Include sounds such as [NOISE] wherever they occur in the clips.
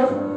¿no?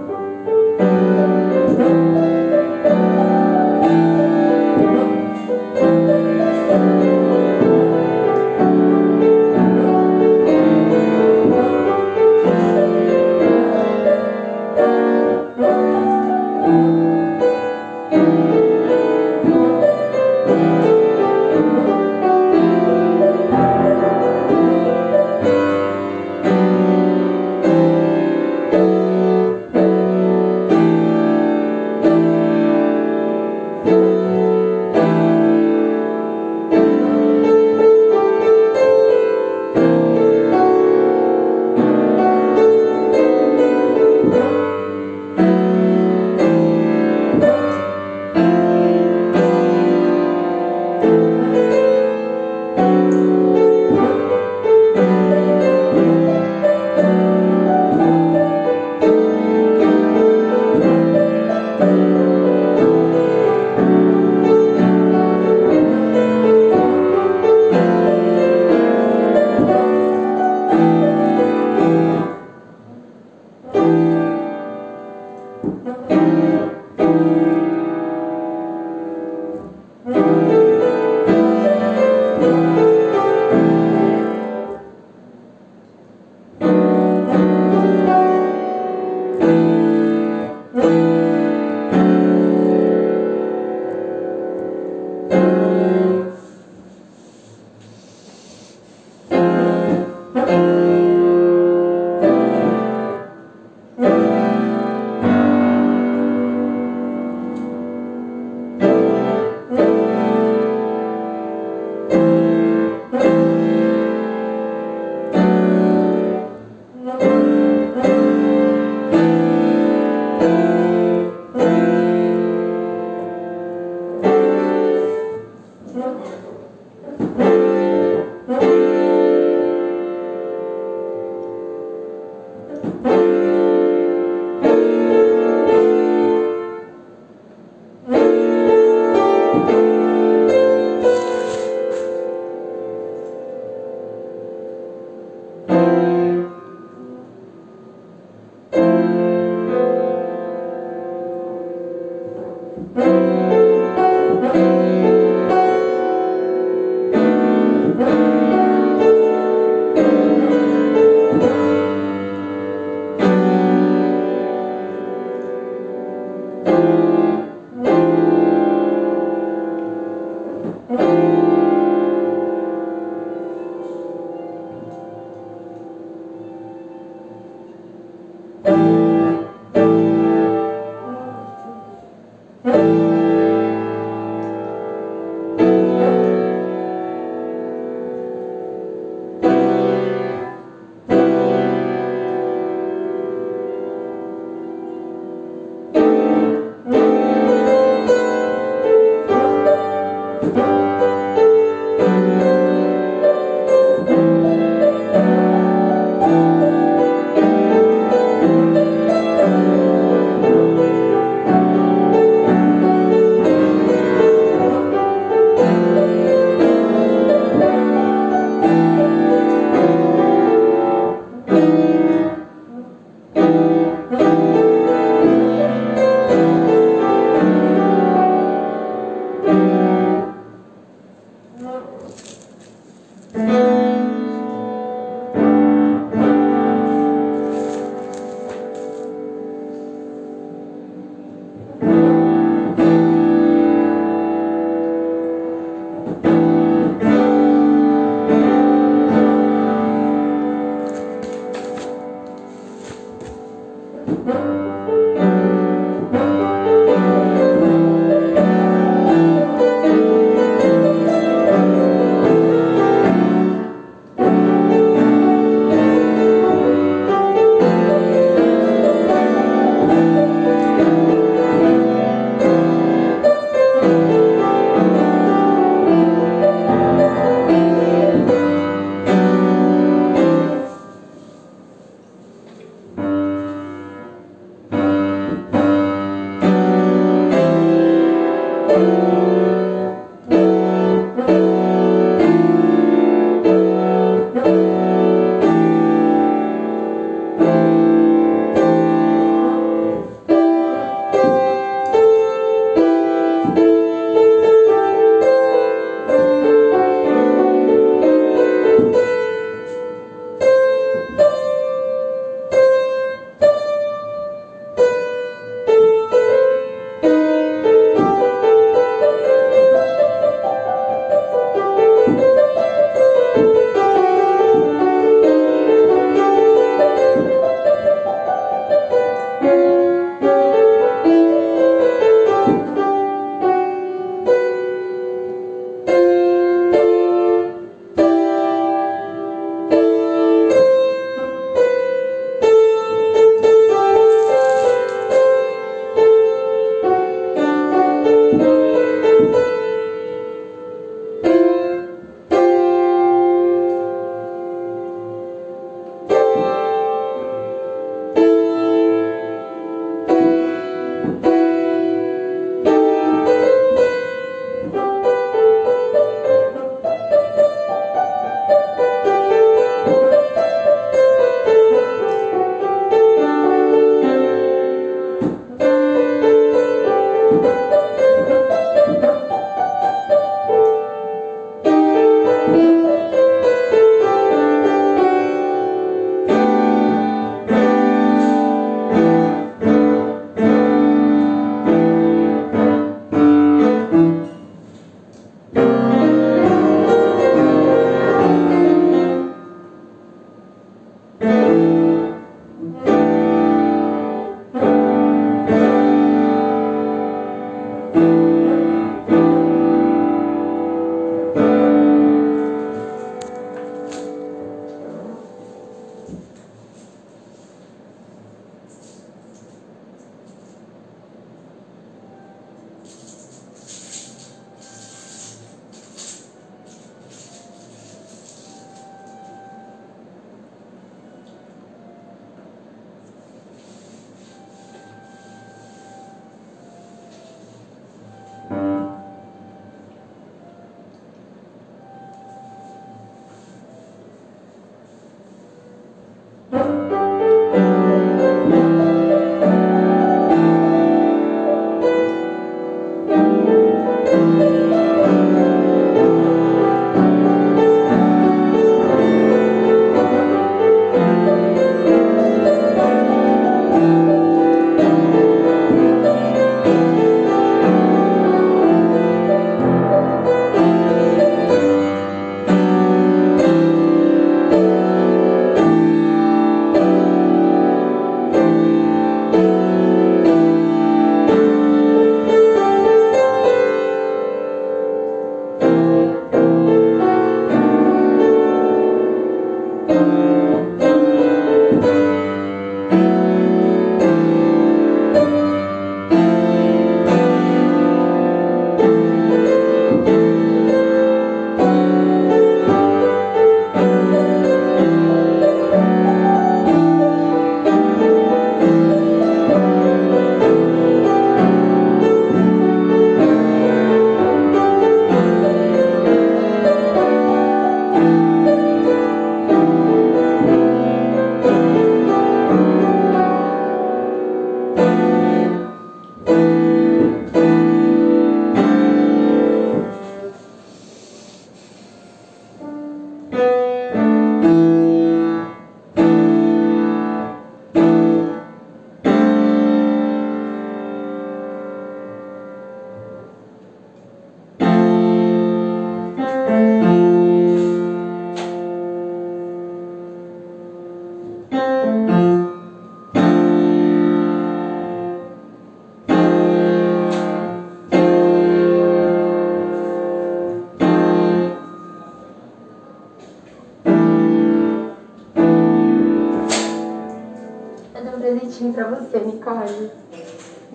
Presentinho pra você, Nicole.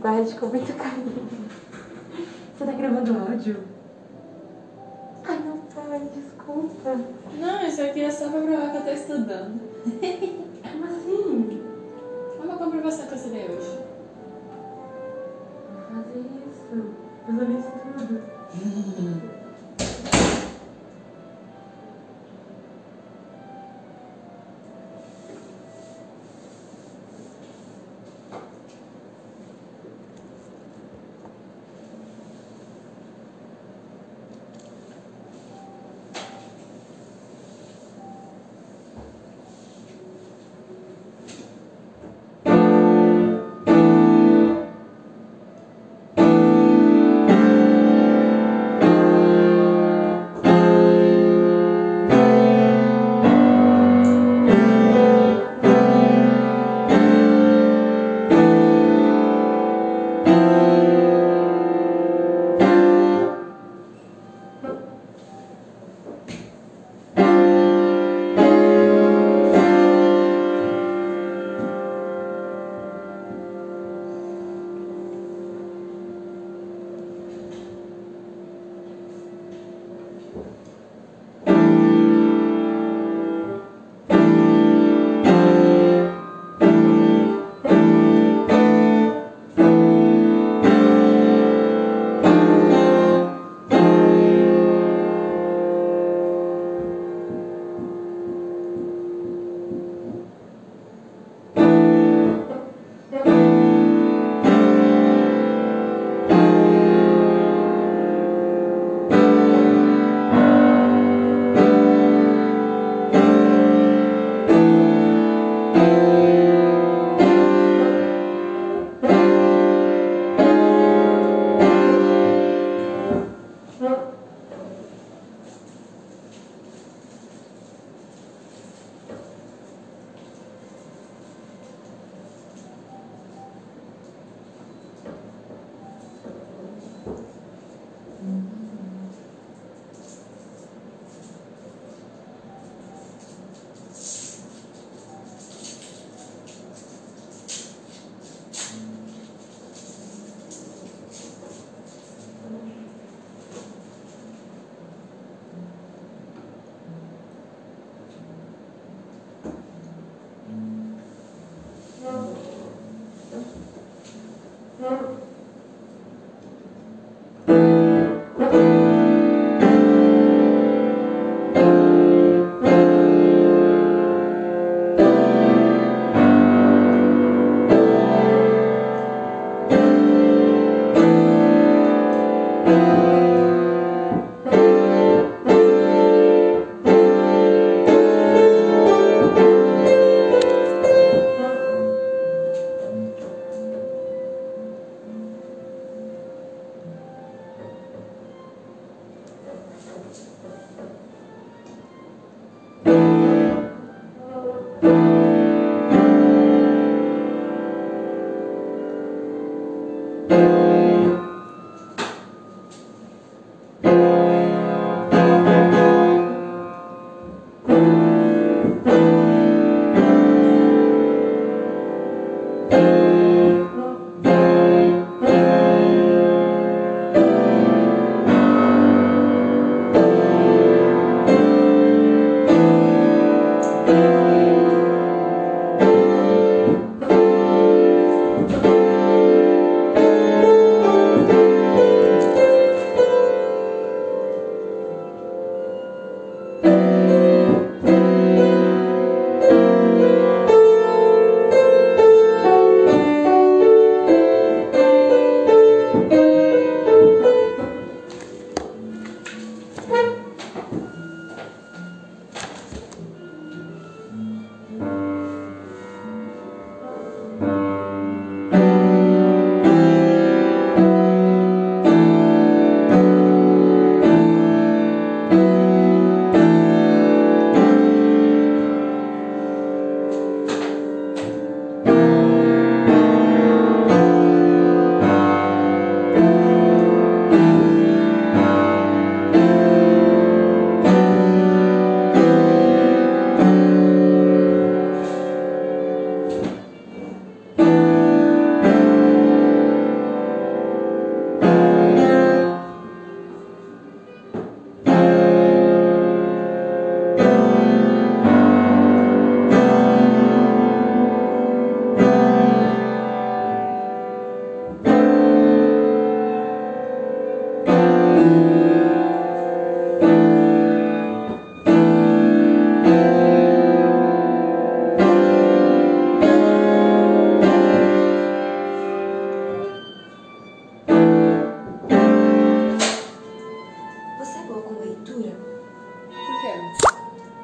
Guarde com muito carinho. Você tá gravando áudio? Ai, não pai, desculpa. Não, isso aqui é só pra provar que eu tô estudando. Como assim? É uma comprovação que eu estudei hoje. Vou fazer isso. Eu não vi isso tudo. [LAUGHS]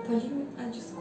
他因为安吉思苦